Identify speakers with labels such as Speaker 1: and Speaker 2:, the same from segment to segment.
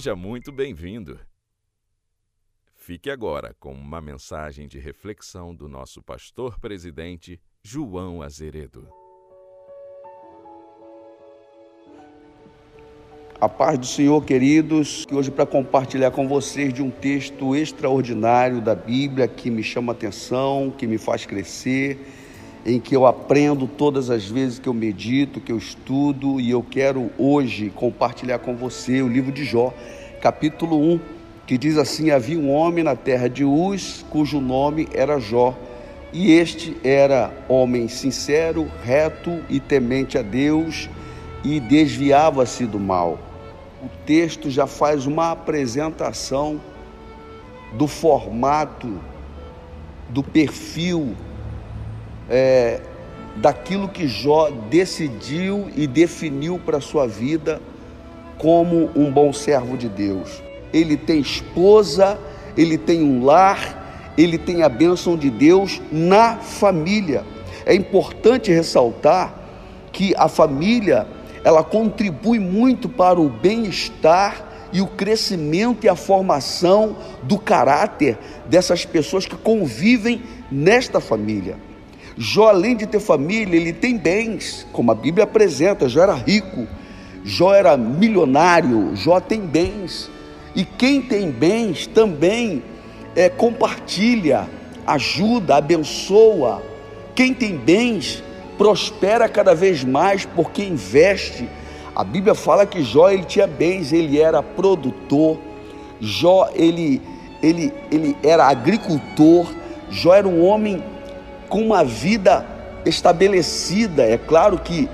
Speaker 1: Seja muito bem-vindo. Fique agora com uma mensagem de reflexão do nosso pastor presidente, João Azeredo.
Speaker 2: A paz do Senhor, queridos, que hoje para compartilhar com vocês de um texto extraordinário da Bíblia que me chama atenção, que me faz crescer, em que eu aprendo todas as vezes que eu medito, que eu estudo, e eu quero hoje compartilhar com você o livro de Jó, capítulo 1, que diz assim: Havia um homem na terra de Uz, cujo nome era Jó, e este era homem sincero, reto e temente a Deus, e desviava-se do mal. O texto já faz uma apresentação do formato, do perfil, é, daquilo que Jó decidiu e definiu para a sua vida como um bom servo de Deus. Ele tem esposa, ele tem um lar, ele tem a bênção de Deus na família. É importante ressaltar que a família ela contribui muito para o bem-estar e o crescimento e a formação do caráter dessas pessoas que convivem nesta família. Jó, além de ter família, ele tem bens, como a Bíblia apresenta. Jó era rico, Jó era milionário, Jó tem bens. E quem tem bens também é, compartilha, ajuda, abençoa. Quem tem bens prospera cada vez mais porque investe. A Bíblia fala que Jó ele tinha bens, ele era produtor. Jó ele ele ele era agricultor. Jó era um homem com uma vida estabelecida. É claro que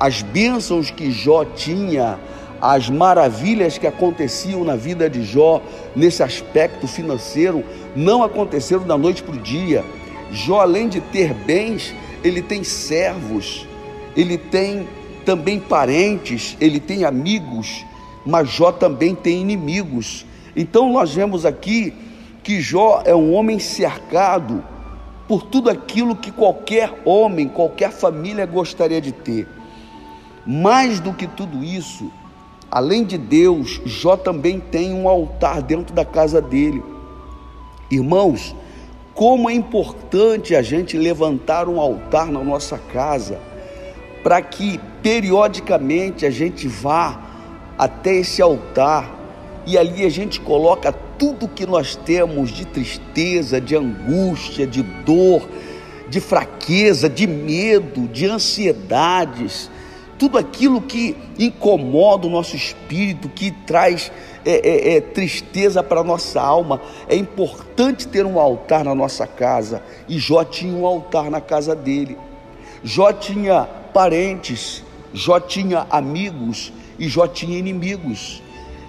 Speaker 2: as bênçãos que Jó tinha, as maravilhas que aconteciam na vida de Jó nesse aspecto financeiro não aconteceram da noite para o dia. Jó, além de ter bens, ele tem servos, ele tem também parentes, ele tem amigos, mas Jó também tem inimigos. Então nós vemos aqui que Jó é um homem cercado por tudo aquilo que qualquer homem, qualquer família gostaria de ter. Mais do que tudo isso, além de Deus, Jó também tem um altar dentro da casa dele. Irmãos, como é importante a gente levantar um altar na nossa casa, para que periodicamente a gente vá até esse altar e ali a gente coloca tudo que nós temos de tristeza, de angústia, de dor, de fraqueza, de medo, de ansiedades, tudo aquilo que incomoda o nosso espírito, que traz é, é, é, tristeza para a nossa alma. É importante ter um altar na nossa casa. E Jó tinha um altar na casa dele. Jó tinha parentes, Jó tinha amigos e Jó tinha inimigos.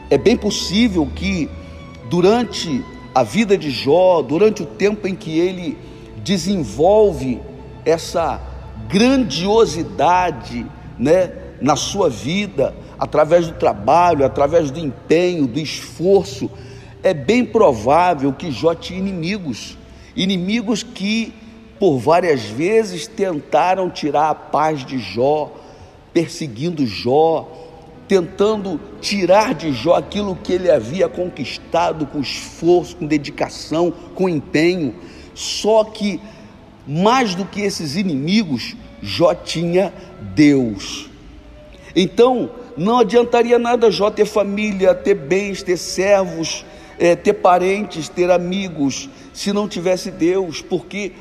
Speaker 2: É bem possível que durante a vida de Jó, durante o tempo em que ele desenvolve essa grandiosidade, né, na sua vida, através do trabalho, através do empenho, do esforço, é bem provável que Jó tinha inimigos, inimigos que por várias vezes tentaram tirar a paz de Jó, perseguindo Jó, tentando tirar de Jó aquilo que ele havia conquistado com esforço, com dedicação, com empenho. Só que mais do que esses inimigos, Jó tinha Deus. Então, não adiantaria nada Jó ter família, ter bens, ter servos, é, ter parentes, ter amigos, se não tivesse Deus, porque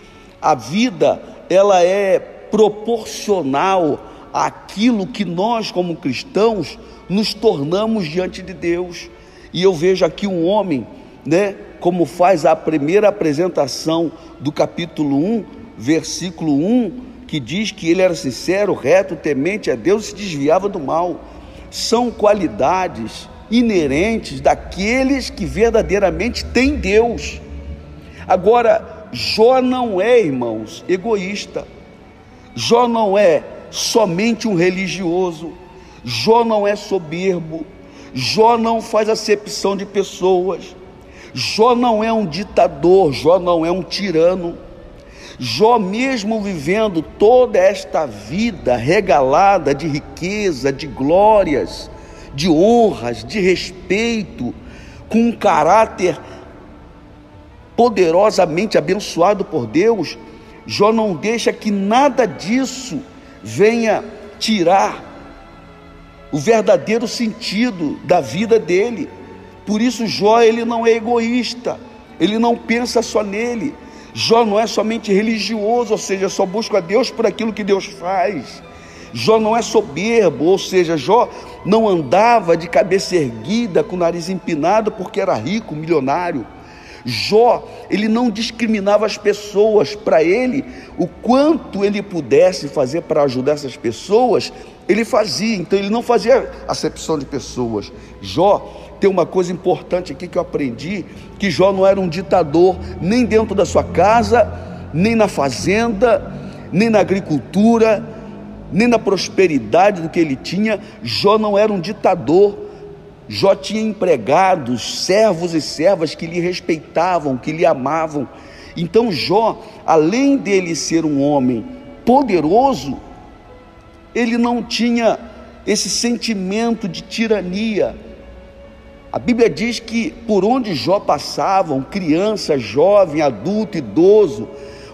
Speaker 2: a vida ela é proporcional àquilo que nós, como cristãos, nos tornamos diante de Deus. E eu vejo aqui um homem, né, como faz a primeira apresentação do capítulo 1, versículo 1, que diz que ele era sincero, reto, temente a Deus e se desviava do mal. São qualidades inerentes daqueles que verdadeiramente têm Deus. Agora, Jó não é, irmãos, egoísta. Jó não é somente um religioso. Jó não é soberbo. Jó não faz acepção de pessoas. Jó não é um ditador. Jó não é um tirano. Jó, mesmo vivendo toda esta vida regalada de riqueza, de glórias, de honras, de respeito, com um caráter poderosamente abençoado por Deus, Jó não deixa que nada disso venha tirar o verdadeiro sentido da vida dele. Por isso Jó ele não é egoísta, ele não pensa só nele. Jó não é somente religioso, ou seja, só busca a Deus por aquilo que Deus faz. Jó não é soberbo, ou seja, Jó não andava de cabeça erguida, com o nariz empinado, porque era rico, milionário. Jó, ele não discriminava as pessoas, para ele, o quanto ele pudesse fazer para ajudar essas pessoas, ele fazia, então ele não fazia acepção de pessoas. Jó tem uma coisa importante aqui que eu aprendi: que Jó não era um ditador, nem dentro da sua casa, nem na fazenda, nem na agricultura, nem na prosperidade do que ele tinha. Jó não era um ditador. Jó tinha empregados, servos e servas que lhe respeitavam, que lhe amavam. Então Jó, além dele ser um homem poderoso, ele não tinha esse sentimento de tirania. A Bíblia diz que por onde Jó passavam, criança, jovem, adulto, idoso,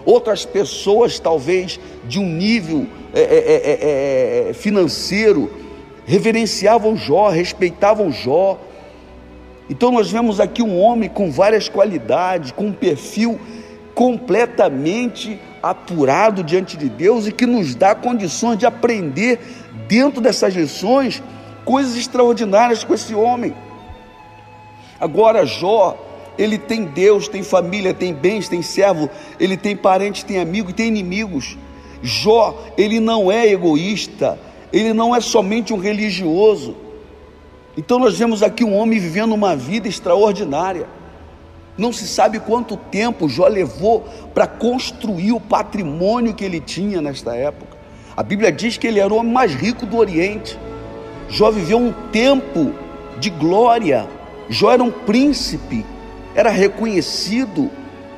Speaker 2: outras pessoas talvez de um nível é, é, é, financeiro, reverenciavam Jó, respeitavam Jó. Então nós vemos aqui um homem com várias qualidades, com um perfil completamente apurado diante de Deus e que nos dá condições de aprender dentro dessas lições coisas extraordinárias com esse homem. Agora, Jó, ele tem Deus, tem família, tem bens, tem servo, ele tem parentes, tem amigos, tem inimigos. Jó, ele não é egoísta, ele não é somente um religioso. Então, nós vemos aqui um homem vivendo uma vida extraordinária. Não se sabe quanto tempo Jó levou para construir o patrimônio que ele tinha nesta época. A Bíblia diz que ele era o homem mais rico do Oriente. Jó viveu um tempo de glória. Jó era um príncipe, era reconhecido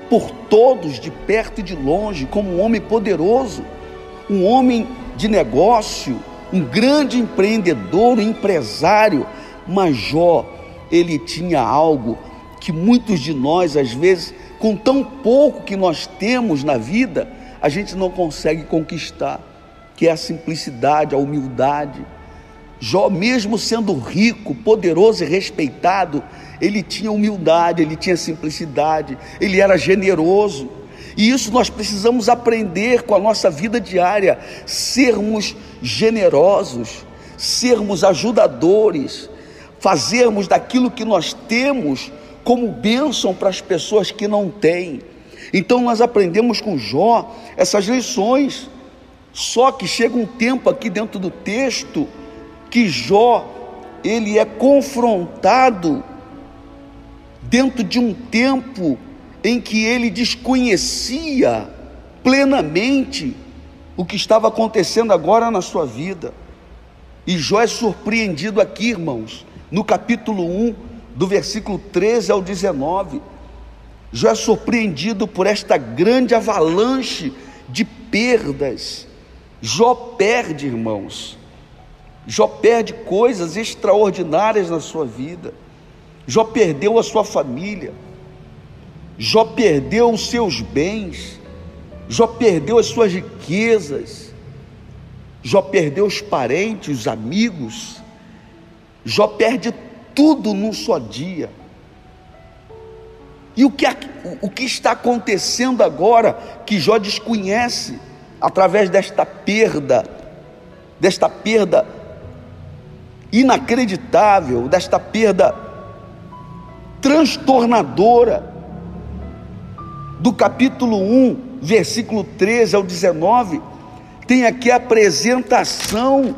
Speaker 2: por todos, de perto e de longe, como um homem poderoso, um homem de negócio, um grande empreendedor, um empresário. Mas Jó, ele tinha algo que muitos de nós, às vezes, com tão pouco que nós temos na vida, a gente não consegue conquistar, que é a simplicidade, a humildade. Jó, mesmo sendo rico, poderoso e respeitado, ele tinha humildade, ele tinha simplicidade, ele era generoso. E isso nós precisamos aprender com a nossa vida diária, sermos generosos, sermos ajudadores, fazermos daquilo que nós temos como bênção para as pessoas que não têm. Então nós aprendemos com Jó essas lições. Só que chega um tempo aqui dentro do texto que Jó ele é confrontado dentro de um tempo em que ele desconhecia plenamente o que estava acontecendo agora na sua vida. E Jó é surpreendido aqui, irmãos, no capítulo 1, do versículo 13 ao 19. Já é surpreendido por esta grande avalanche de perdas. Jó perde, irmãos. Jó perde coisas extraordinárias na sua vida. Jó perdeu a sua família. Jó perdeu os seus bens. Jó perdeu as suas riquezas. Jó perdeu os parentes, os amigos. Jó perde tudo num só dia. E o que, o que está acontecendo agora que Jó desconhece através desta perda, desta perda inacreditável, desta perda transtornadora, do capítulo 1, versículo 13 ao 19, tem aqui a apresentação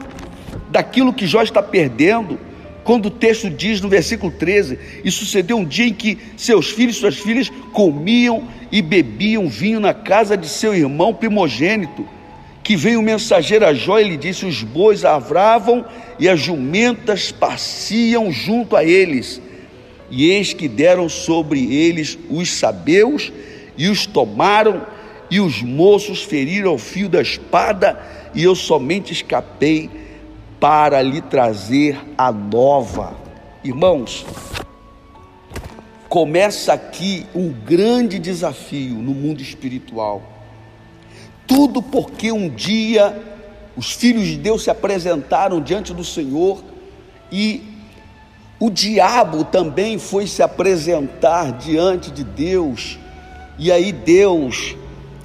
Speaker 2: daquilo que Jó está perdendo quando o texto diz no versículo 13: E sucedeu um dia em que seus filhos e suas filhas comiam e bebiam vinho na casa de seu irmão primogênito, que veio o mensageiro a Jó e lhe disse: Os bois avravam e as jumentas pasciam junto a eles. E eis que deram sobre eles os sabeus e os tomaram, e os moços feriram o fio da espada, e eu somente escapei para lhe trazer a nova. Irmãos, começa aqui um grande desafio no mundo espiritual. Tudo porque um dia os filhos de Deus se apresentaram diante do Senhor e o diabo também foi se apresentar diante de Deus. E aí Deus,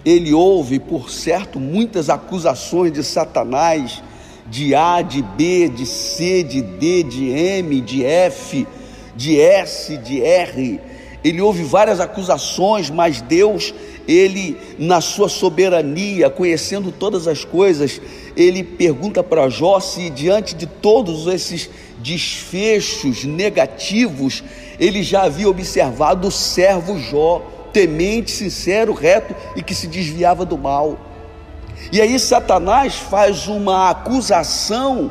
Speaker 2: ele ouve, por certo, muitas acusações de Satanás, de A, de B, de C, de D, de M, de F, de S, de R. Ele ouve várias acusações, mas Deus ele, na sua soberania, conhecendo todas as coisas, ele pergunta para Jó se, diante de todos esses desfechos negativos, ele já havia observado o servo Jó, temente, sincero, reto e que se desviava do mal. E aí Satanás faz uma acusação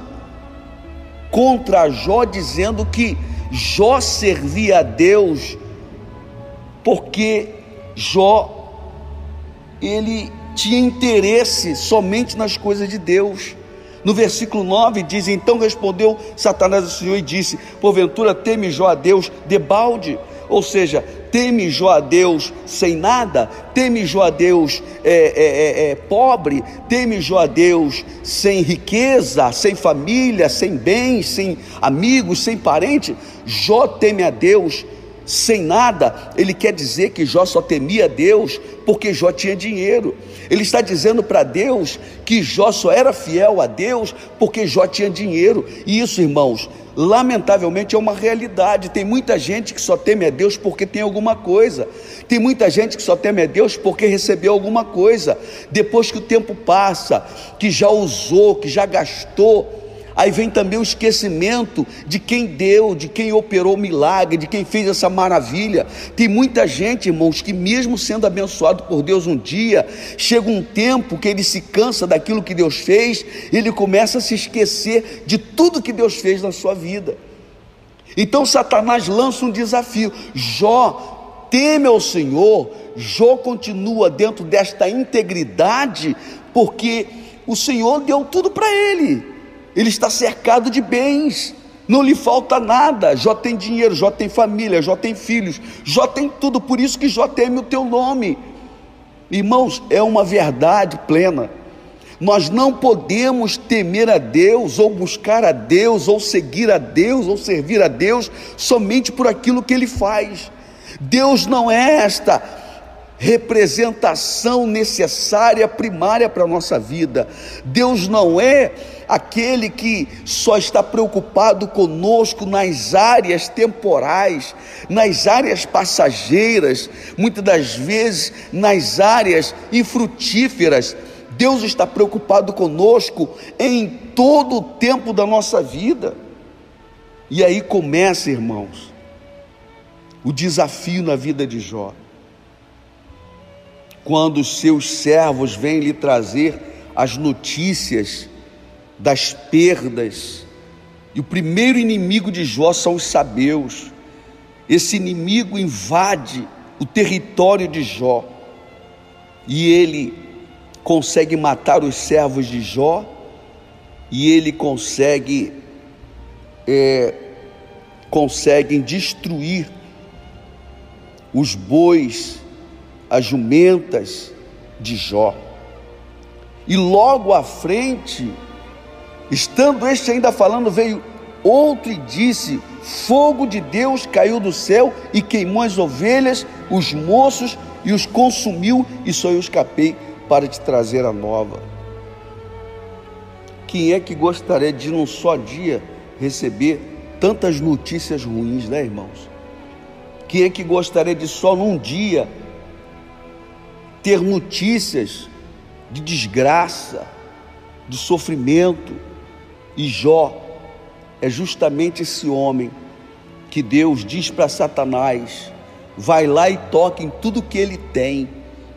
Speaker 2: contra Jó, dizendo que Jó servia a Deus porque Jó ele tinha interesse somente nas coisas de Deus. No versículo 9 diz: Então respondeu Satanás ao Senhor e disse: Porventura teme Jó a Deus debalde? Ou seja, teme Jó a Deus sem nada, teme Jó a Deus é, é, é, é, pobre, teme Jó a Deus sem riqueza, sem família, sem bens, sem amigos, sem parente. Jó teme a Deus sem nada, ele quer dizer que Jó só temia Deus porque Jó tinha dinheiro. Ele está dizendo para Deus que Jó só era fiel a Deus porque Jó tinha dinheiro. E isso, irmãos, lamentavelmente é uma realidade. Tem muita gente que só teme a Deus porque tem alguma coisa. Tem muita gente que só teme a Deus porque recebeu alguma coisa. Depois que o tempo passa, que já usou, que já gastou, Aí vem também o esquecimento de quem deu, de quem operou o milagre, de quem fez essa maravilha. Tem muita gente, irmãos, que mesmo sendo abençoado por Deus um dia, chega um tempo que ele se cansa daquilo que Deus fez, ele começa a se esquecer de tudo que Deus fez na sua vida. Então Satanás lança um desafio: Jó, teme ao Senhor. Jó continua dentro desta integridade, porque o Senhor deu tudo para ele ele está cercado de bens, não lhe falta nada. Jó tem dinheiro, Jó tem família, Jó tem filhos, Jó tem tudo, por isso que Jó teme o teu nome. Irmãos, é uma verdade plena. Nós não podemos temer a Deus, ou buscar a Deus, ou seguir a Deus, ou servir a Deus somente por aquilo que Ele faz. Deus não é esta representação necessária, primária para a nossa vida. Deus não é aquele que só está preocupado conosco nas áreas temporais, nas áreas passageiras, muitas das vezes nas áreas infrutíferas. Deus está preocupado conosco em todo o tempo da nossa vida. E aí começa, irmãos, o desafio na vida de Jó. Quando seus servos vêm lhe trazer as notícias das perdas. E o primeiro inimigo de Jó são os sabeus. Esse inimigo invade o território de Jó. E ele consegue matar os servos de Jó. E ele consegue é, conseguem destruir os bois, as jumentas de Jó. E logo à frente Estando este ainda falando, veio outro e disse: Fogo de Deus caiu do céu e queimou as ovelhas, os moços e os consumiu, e só eu escapei para te trazer a nova. Quem é que gostaria de num só dia receber tantas notícias ruins, né, irmãos? Quem é que gostaria de só num dia ter notícias de desgraça, de sofrimento? E Jó é justamente esse homem que Deus diz para Satanás: vai lá e toque em tudo que ele tem,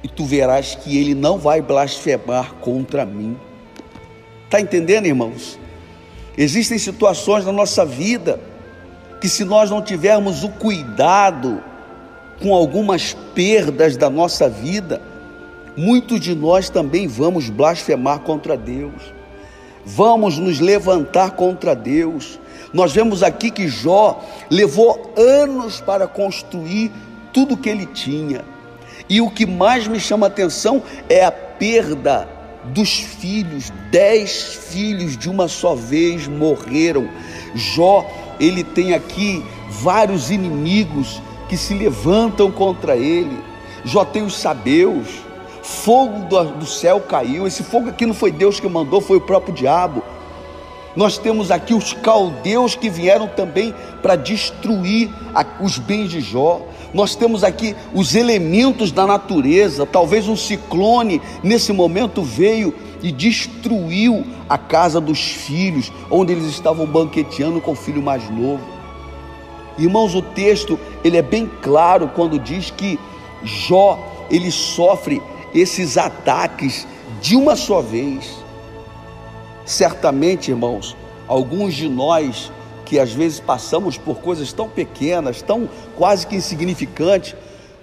Speaker 2: e tu verás que ele não vai blasfemar contra mim. Está entendendo, irmãos? Existem situações na nossa vida que, se nós não tivermos o cuidado com algumas perdas da nossa vida, muitos de nós também vamos blasfemar contra Deus. vamos nos levantar contra Deus. Nós vemos aqui que Jó levou anos para construir tudo que ele tinha. E o que mais me chama atenção é a perda dos filhos. Dez filhos de uma só vez morreram. Jó, ele tem aqui vários inimigos que se levantam contra ele. Jó tem os sabeus, fogo do, céu caiu. Esse fogo aqui não foi Deus que mandou, foi o próprio diabo. Nós temos aqui os caldeus que vieram também para destruir os bens de Jó. Nós temos aqui os elementos da natureza. Talvez um ciclone nesse momento veio e destruiu a casa dos filhos, onde eles estavam banqueteando com o filho mais novo. Irmãos, o texto ele é bem claro quando diz que Jó ele sofre esses ataques de uma só vez. Certamente, irmãos, alguns de nós que às vezes passamos por coisas tão pequenas, tão quase que insignificantes,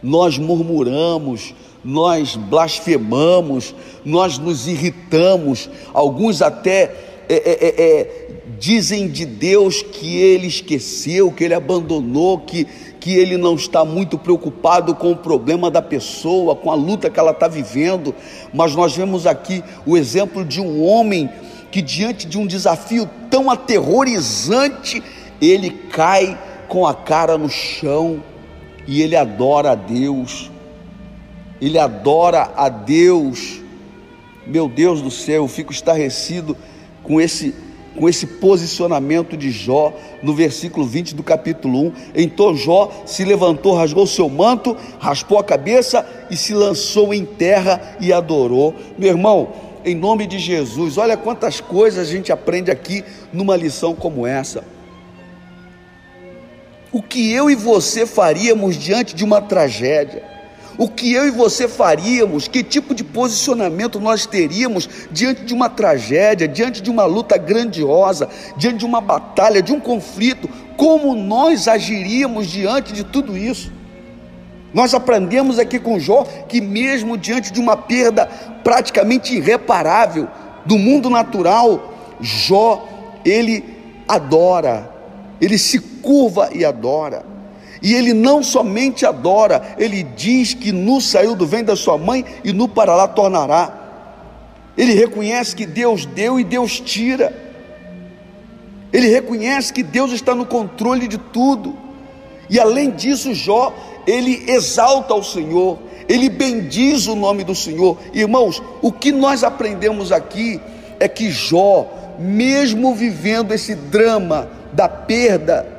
Speaker 2: nós murmuramos, nós blasfemamos, nós nos irritamos, alguns até é, é, é, é dizem de Deus que ele esqueceu, que ele abandonou, que, que ele não está muito preocupado com o problema da pessoa, com a luta que ela está vivendo, mas nós vemos aqui o exemplo de um homem que, diante de um desafio tão aterrorizante, ele cai com a cara no chão e ele adora a Deus, ele adora a Deus. Meu Deus do céu, eu fico estarrecido com esse com esse posicionamento de Jó no versículo 20 do capítulo 1. Então Jó se levantou, rasgou seu manto, raspou a cabeça e se lançou em terra e adorou. Meu irmão, em nome de Jesus, olha quantas coisas a gente aprende aqui numa lição como essa. O que eu e você faríamos diante de uma tragédia? O que eu e você faríamos, que tipo de posicionamento nós teríamos diante de uma tragédia, diante de uma luta grandiosa, diante de uma batalha, de um conflito, como nós agiríamos diante de tudo isso. Nós aprendemos aqui com Jó que, mesmo diante de uma perda praticamente irreparável do mundo natural, Jó, ele adora, ele se curva e adora. E ele não somente adora, ele diz que nu saiu do ventre da sua mãe e nu para lá tornará. Ele reconhece que Deus deu e Deus tira. Ele reconhece que Deus está no controle de tudo. E além disso, Jó, ele exalta o Senhor, ele bendiz o nome do Senhor. Irmãos, o que nós aprendemos aqui é que Jó, mesmo vivendo esse drama da perda,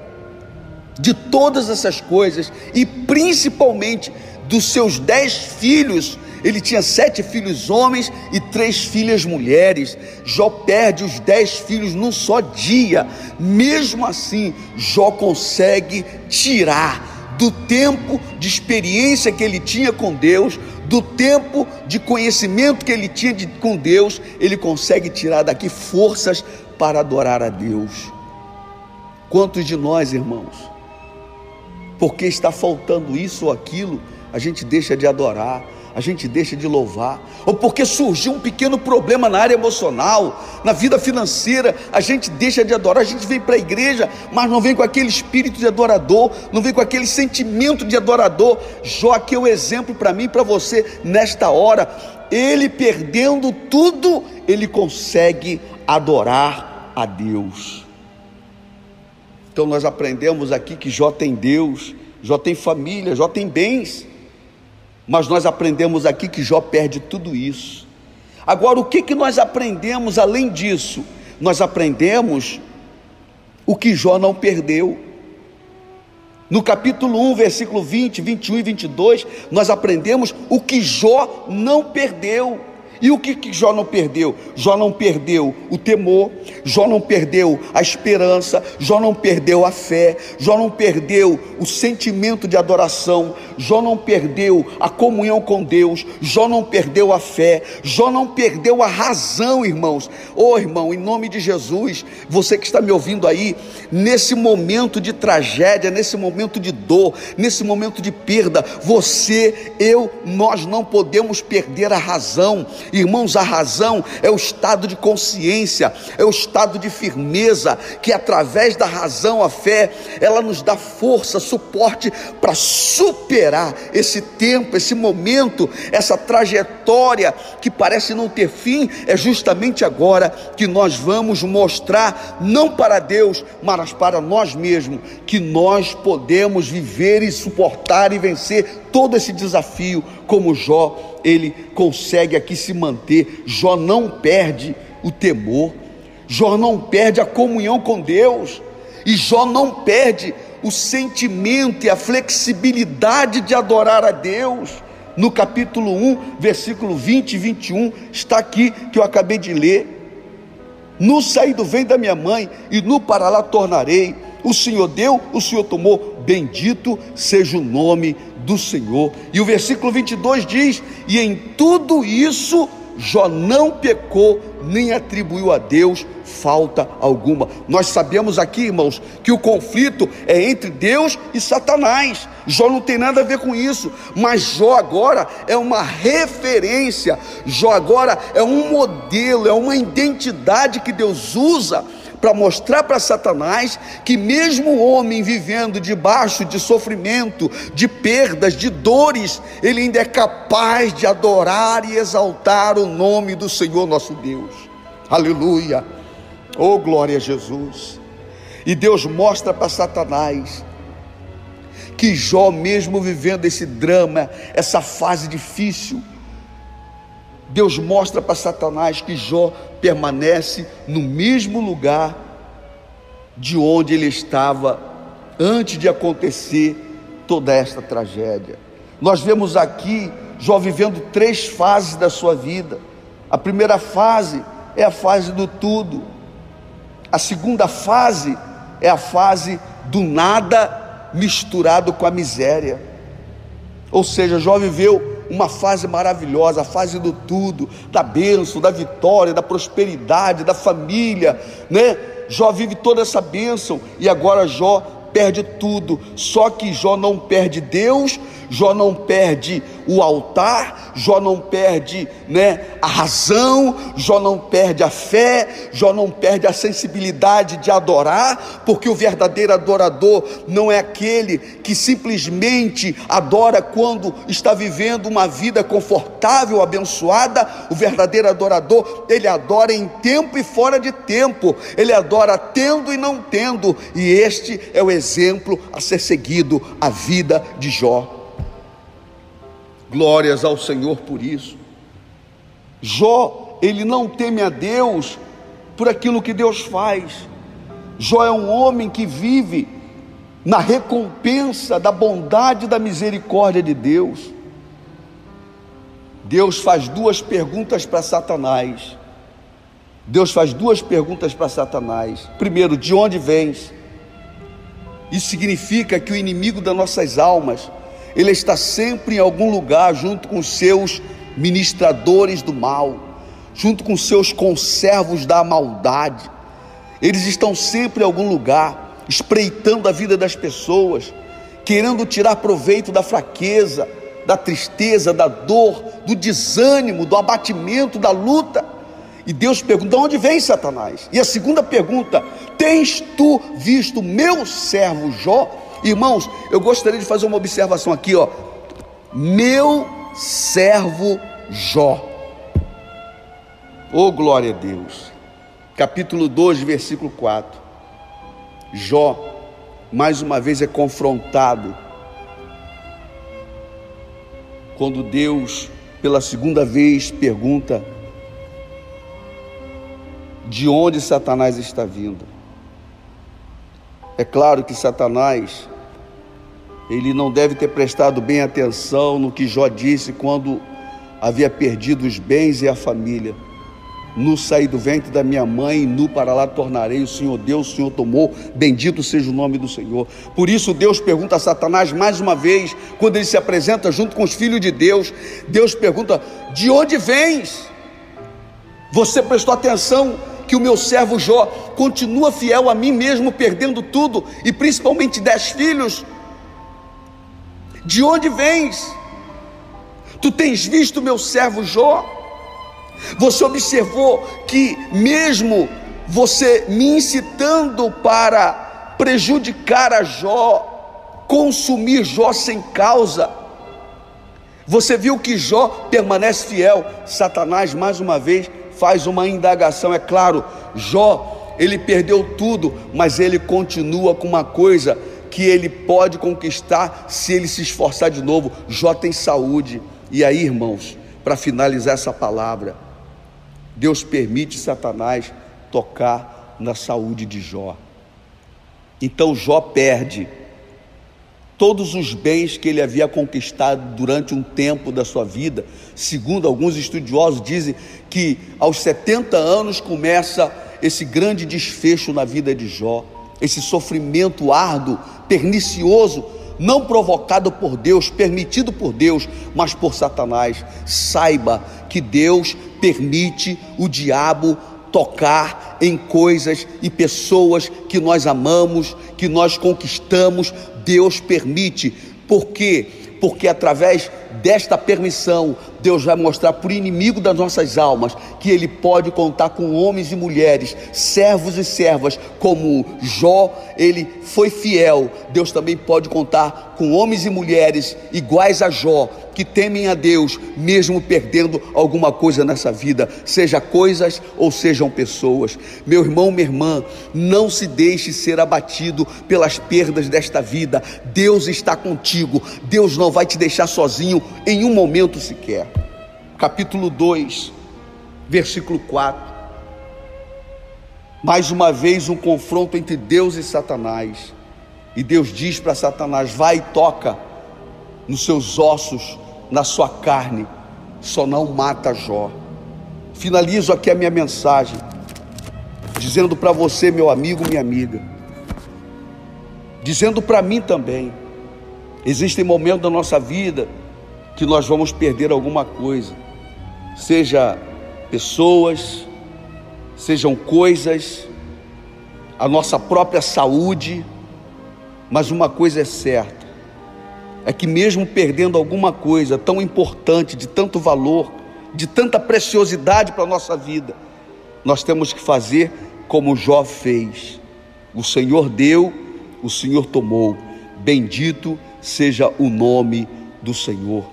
Speaker 2: de todas essas coisas e principalmente dos seus dez filhos. Ele tinha sete filhos homens e três filhas mulheres. Jó perde os dez filhos num só dia. Mesmo assim, Jó consegue tirar do tempo de experiência que ele tinha com Deus, do tempo de conhecimento que ele tinha de, com Deus, ele consegue tirar daqui forças para adorar a Deus. Quantos de nós, irmãos, porque está faltando isso ou aquilo, a gente deixa de adorar, a gente deixa de louvar, ou porque surgiu um pequeno problema na área emocional, na vida financeira, a gente deixa de adorar, a gente vem para a igreja, mas não vem com aquele espírito de adorador, não vem com aquele sentimento de adorador. Jó aqui é o exemplo para mim e para você nesta hora. Ele perdendo tudo, ele consegue adorar a Deus. Então nós aprendemos aqui que Jó tem Deus, Jó tem família, Jó tem bens. Mas nós aprendemos aqui que Jó perde tudo isso. Agora, o que, que nós aprendemos além disso? Nós aprendemos o que Jó não perdeu. No capítulo 1, versículo 20, 21 e 22, nós aprendemos o que Jó não perdeu. E o que, que Jó não perdeu? Jó não perdeu o temor, Jó não perdeu a esperança, Jó não perdeu a fé, Jó não perdeu o sentimento de adoração, Jó não perdeu a comunhão com Deus, Jó não perdeu a fé, Jó não perdeu a razão, irmãos. Oh, irmão, em nome de Jesus, você que está me ouvindo aí, nesse momento de tragédia, nesse momento de dor, nesse momento de perda, você, eu, nós não podemos perder a razão Irmãos, a razão é o estado de consciência, é o estado de firmeza, que através da razão, a fé, ela nos dá força, suporte para superar esse tempo, esse momento, essa trajetória que parece não ter fim. É justamente agora que nós vamos mostrar, não para Deus, mas para nós mesmos, que nós podemos viver e suportar e vencer todo esse desafio, como Jó, ele consegue aqui se manter. Jó não perde o temor, Jó não perde a comunhão com Deus, e Jó não perde o sentimento e a flexibilidade de adorar a Deus. No capítulo 1, versículo 20 e 21, está aqui que eu acabei de ler. No saí do da minha mãe, e no para lá tornarei. O Senhor deu, o Senhor tomou, bendito seja o nome do Senhor. E o versículo 22 diz: E em tudo isso Jó não pecou, nem atribuiu a Deus falta alguma. Nós sabemos aqui, irmãos, que o conflito é entre Deus e Satanás. Jó não tem nada a ver com isso, mas Jó agora é uma referência, Jó agora é um modelo, é uma identidade que Deus usa para mostrar para Satanás que, mesmo o homem vivendo debaixo de sofrimento, de perdas, de dores, ele ainda é capaz de adorar e exaltar o nome do Senhor nosso Deus. Aleluia! Oh, glória a Jesus! E Deus mostra para Satanás que Jó, mesmo vivendo esse drama, essa fase difícil, Deus mostra para Satanás que Jó permanece no mesmo lugar de onde ele estava antes de acontecer toda esta tragédia. Nós vemos aqui Jó vivendo três fases da sua vida. A primeira fase é a fase do tudo. A segunda fase é a fase do nada misturado com a miséria. Ou seja, Jó viveu uma fase maravilhosa, a fase do tudo, da bênção, da vitória, da prosperidade, da família, né? Jó vive toda essa bênção e agora Jó perde tudo. Só que Jó não perde Deus, Jó não perde o altar, Jó não perde né, a razão, Jó não perde a fé, Jó não perde a sensibilidade de adorar, porque o verdadeiro adorador não é aquele que simplesmente adora quando está vivendo uma vida confortável, abençoada. O verdadeiro adorador, ele adora em tempo e fora de tempo, ele adora tendo e não tendo, e este é o exemplo a ser seguido, a vida de Jó. Glórias ao Senhor por isso. Jó, ele não teme a Deus por aquilo que Deus faz. Jó é um homem que vive na recompensa da bondade e da misericórdia de Deus. Deus faz duas perguntas para Satanás. Deus faz duas perguntas para Satanás. Primeiro, de onde vens? Isso significa que o inimigo das nossas almas ele está sempre em algum lugar junto com seus ministradores do mal, junto com seus conservos da maldade. Eles estão sempre em algum lugar, espreitando a vida das pessoas, querendo tirar proveito da fraqueza, da tristeza, da dor, do desânimo, do abatimento, da luta. E Deus pergunta: de onde vem Satanás? E a segunda pergunta: Tens tu visto meu servo Jó? Irmãos, eu gostaria de fazer uma observação aqui, ó. Meu servo Jó. Oh, glória a Deus. Capítulo 2, versículo 4. Jó, mais uma vez, é confrontado quando Deus, pela segunda vez, pergunta: de onde Satanás está vindo? É claro que Satanás ele não deve ter prestado bem atenção no que Jó disse quando havia perdido os bens e a família. No saí do ventre da minha mãe, nu para lá tornarei. O Senhor deu, o Senhor tomou. Bendito seja o nome do Senhor. Por isso, Deus pergunta a Satanás mais uma vez, quando ele se apresenta junto com os filhos de Deus. Deus pergunta: De onde vens? Você prestou atenção que o meu servo Jó continua fiel a mim mesmo, perdendo tudo e principalmente dez filhos? De onde vens? Tu tens visto meu servo Jó? Você observou que, mesmo você me incitando para prejudicar a Jó, consumir Jó sem causa, você viu que Jó permanece fiel. Satanás, mais uma vez, faz uma indagação. É claro, Jó, ele perdeu tudo, mas ele continua com uma coisa que ele pode conquistar se ele se esforçar de novo. Jó tem saúde. E aí, irmãos, para finalizar essa palavra, Deus permite Satanás tocar na saúde de Jó. Então Jó perde todos os bens que ele havia conquistado durante um tempo da sua vida. Segundo alguns estudiosos, dizem que aos 70 anos começa esse grande desfecho na vida de Jó, esse sofrimento árduo, pernicioso, não provocado por Deus, permitido por Deus, mas por Satanás. Saiba que Deus permite o diabo tocar em coisas e pessoas que nós amamos, que nós conquistamos, Deus permite. Por quê? Porque através desta permissão, Deus vai mostrar o inimigo das nossas almas que ele pode contar com homens e mulheres, servos e servas, como Jó, ele foi fiel. Deus também pode contar com homens e mulheres iguais a Jó, que temem a Deus, mesmo perdendo alguma coisa nessa vida, seja coisas ou sejam pessoas. Meu irmão, minha irmã, não se deixe ser abatido pelas perdas desta vida. Deus está contigo. Deus não vai te deixar sozinho em um momento sequer. Capítulo 2, versículo 4. Mais uma vez um confronto entre Deus e Satanás. E Deus diz para Satanás: vai e toca nos seus ossos na sua carne, só não mata Jó. Finalizo aqui a minha mensagem, dizendo para você, meu amigo, minha amiga, dizendo para mim também: existem momentos da nossa vida que nós vamos perder alguma coisa, seja pessoas, sejam coisas, a nossa própria saúde, mas uma coisa é certa: é que, mesmo perdendo alguma coisa tão importante, de tanto valor, de tanta preciosidade para a nossa vida, nós temos que fazer como Jó fez. O Senhor deu, o Senhor tomou. Bendito seja o nome do Senhor.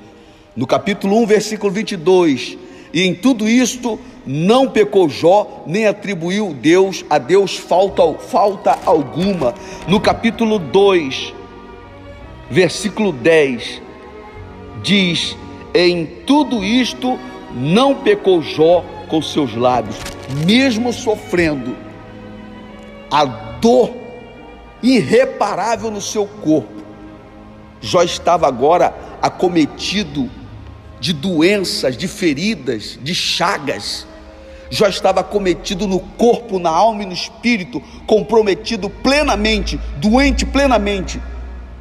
Speaker 2: No capítulo 1, versículo 22, e em tudo isto não pecou Jó, nem atribuiu Deus a Deus falta, falta alguma. No capítulo 2, versículo 10, diz: Em tudo isto não pecou Jó com seus lábios, mesmo sofrendo a dor irreparável no seu corpo. Jó estava agora acometido de doenças, de feridas, de chagas. Jó estava cometido no corpo, na alma e no espírito, comprometido plenamente, doente plenamente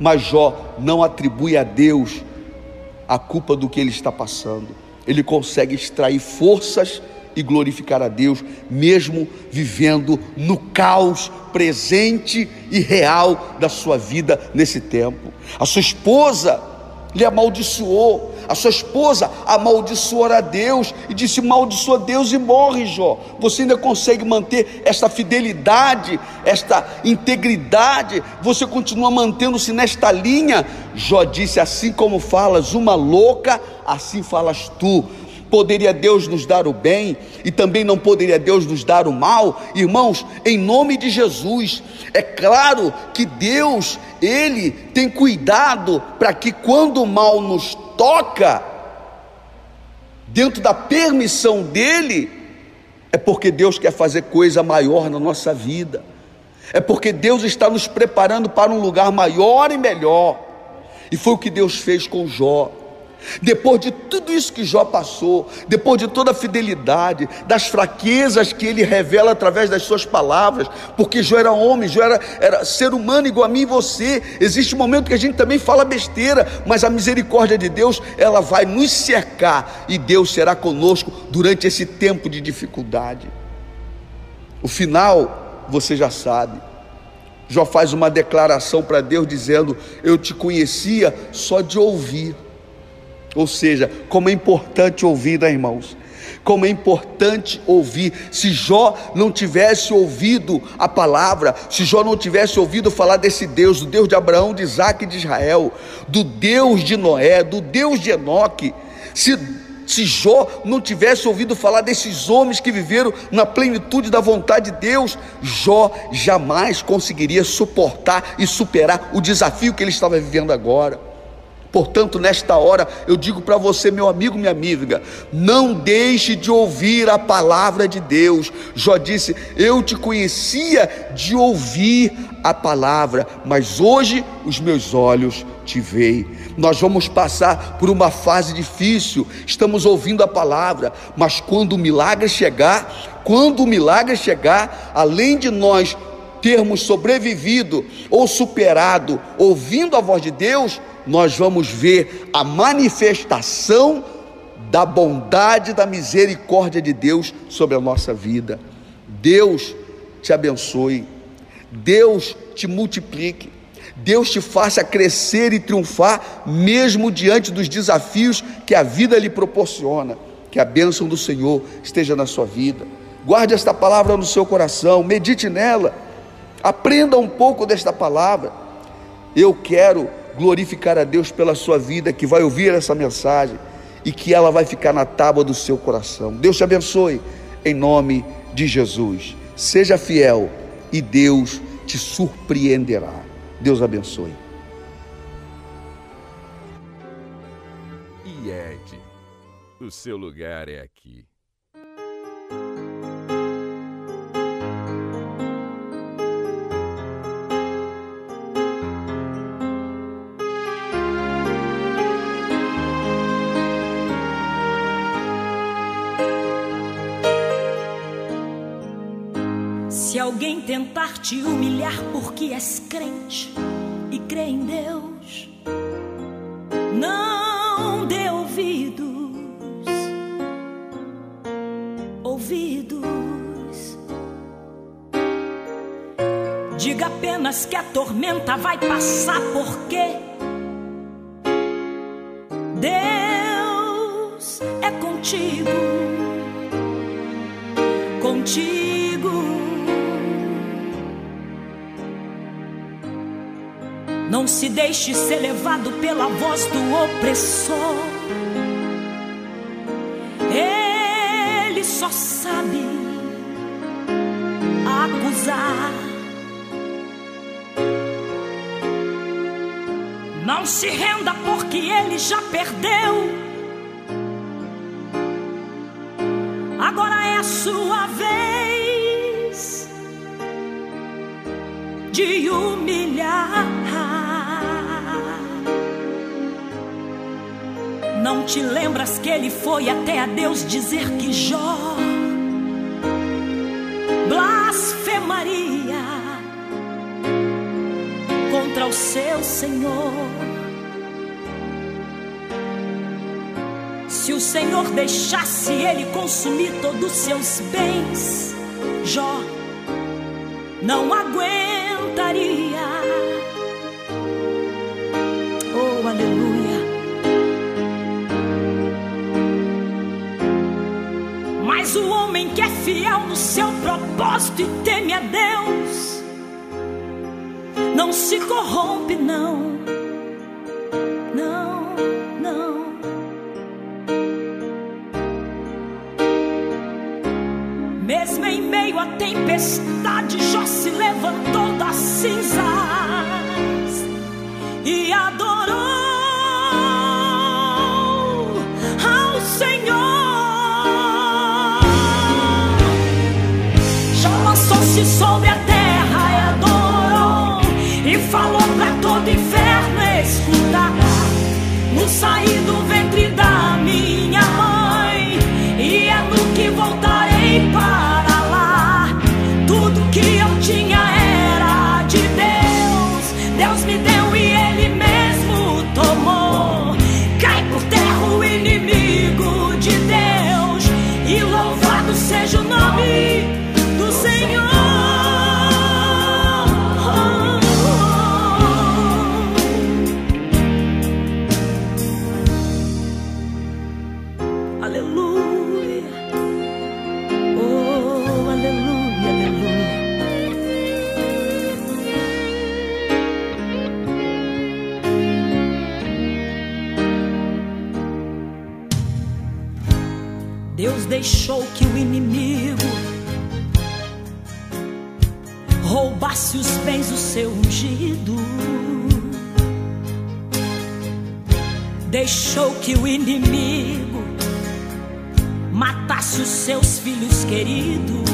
Speaker 2: mas Jó não atribui a Deus a culpa do que ele está passando. Ele consegue extrair forças e glorificar a Deus, mesmo vivendo no caos presente e real da sua vida nesse tempo. A sua esposa lhe amaldiçoou, a sua esposa amaldiçoou a Deus e disse: Maldiçoa Deus e morre, Jó. Você ainda consegue manter esta fidelidade, esta integridade? Você continua mantendo-se nesta linha? Jó disse: Assim como falas uma louca, assim falas tu. Poderia Deus nos dar o bem e também não poderia Deus nos dar o mal? Irmãos, em nome de Jesus, é claro que Deus, Ele tem cuidado para que quando o mal nos toca, dentro da permissão dEle, é porque Deus quer fazer coisa maior na nossa vida, é porque Deus está nos preparando para um lugar maior e melhor, e foi o que Deus fez com Jó. Depois de tudo isso que Jó passou, depois de toda a fidelidade, das fraquezas que ele revela através das suas palavras, porque Jó era homem, Jó era, era ser humano igual a mim e você. Existe um momento que a gente também fala besteira, mas a misericórdia de Deus, ela vai nos cercar e Deus será conosco durante esse tempo de dificuldade. O final, você já sabe. Jó faz uma declaração para Deus dizendo: Eu te conhecia só de ouvir ou seja, como é importante ouvir, né, irmãos? Como é importante ouvir. Se Jó não tivesse ouvido a palavra, se Jó não tivesse ouvido falar desse Deus, do Deus de Abraão, de Isaac e de Israel, do Deus de Noé, do Deus de Enoque, se se Jó não tivesse ouvido falar desses homens que viveram na plenitude da vontade de Deus, Jó jamais conseguiria suportar e superar o desafio que ele estava vivendo agora. Portanto, nesta hora, eu digo para você, meu amigo, minha amiga, não deixe de ouvir a palavra de Deus. Jó disse: Eu te conhecia de ouvir a palavra, mas hoje os meus olhos te veem. Nós vamos passar por uma fase difícil, estamos ouvindo a palavra, mas quando o milagre chegar, quando o milagre chegar, além de nós termos sobrevivido ou superado ouvindo a voz de Deus, nós vamos ver a manifestação da bondade, da misericórdia de Deus sobre a nossa vida. Deus te abençoe, Deus te multiplique, Deus te faça crescer e triunfar, mesmo diante dos desafios que a vida lhe proporciona. Que a bênção do Senhor esteja na sua vida. Guarde esta palavra no seu coração, medite nela, aprenda um pouco desta palavra. Eu quero glorificar a Deus pela sua vida, que vai ouvir essa mensagem e que ela vai ficar na tábua do seu coração. Deus te abençoe, em nome de Jesus. Seja fiel e Deus te surpreenderá. Deus abençoe.
Speaker 1: IED, o seu lugar é aqui.
Speaker 3: Alguém tentar te humilhar porque és crente e crê em Deus, não dê ouvidos, ouvidos. Diga apenas que a tormenta vai passar porque deixe ser levado pela voz do opressor. Ele só sabe acusar. Não se renda porque ele já perdeu. Te lembras que ele foi até a Deus dizer que Jó blasfemaria contra o seu Senhor? Se o Senhor deixasse ele consumir todos os seus bens, Jó não aguentaria. Mas o homem que é fiel no seu propósito e teme a Deus, não se corrompe, não. Não, não. Mesmo em meio à tempestade, No deixou que o inimigo roubasse os bens do seu ungido. Deixou que o inimigo matasse os seus filhos queridos.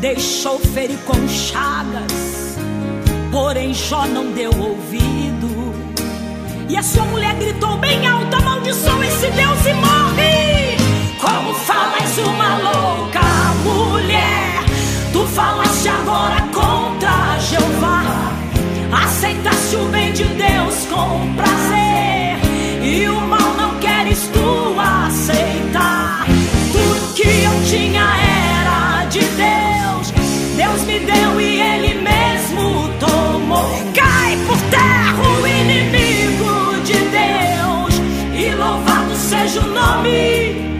Speaker 3: Deixou ferir com chagas, porém Jó não deu ouvido. E a sua mulher gritou bem alto: amaldiçoa esse Deus e morre. Falas uma louca mulher, tu falaste agora contra Jeová. Aceitaste o bem de Deus com prazer, e o mal não queres tu aceitar. Tudo que eu tinha era de Deus, Deus me deu e Ele mesmo tomou. Cai por terra o inimigo de Deus, e louvado seja o nome.